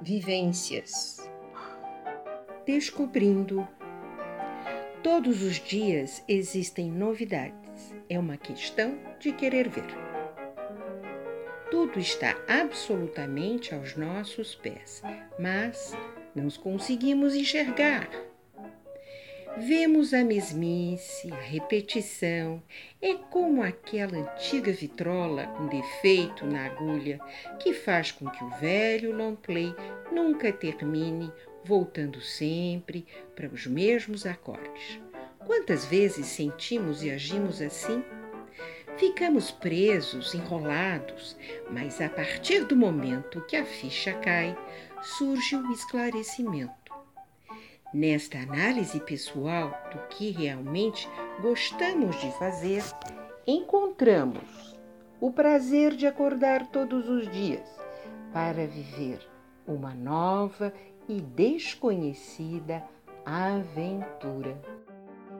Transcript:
vivências, descobrindo. Todos os dias existem novidades, é uma questão de querer ver. Tudo está absolutamente aos nossos pés, mas não conseguimos enxergar. Vemos a mesmice, a repetição. É como aquela antiga vitrola com defeito na agulha que faz com que o velho long play nunca termine, voltando sempre para os mesmos acordes. Quantas vezes sentimos e agimos assim? Ficamos presos, enrolados, mas a partir do momento que a ficha cai, surge o esclarecimento. Nesta análise pessoal do que realmente gostamos de fazer, encontramos o prazer de acordar todos os dias para viver uma nova e desconhecida aventura.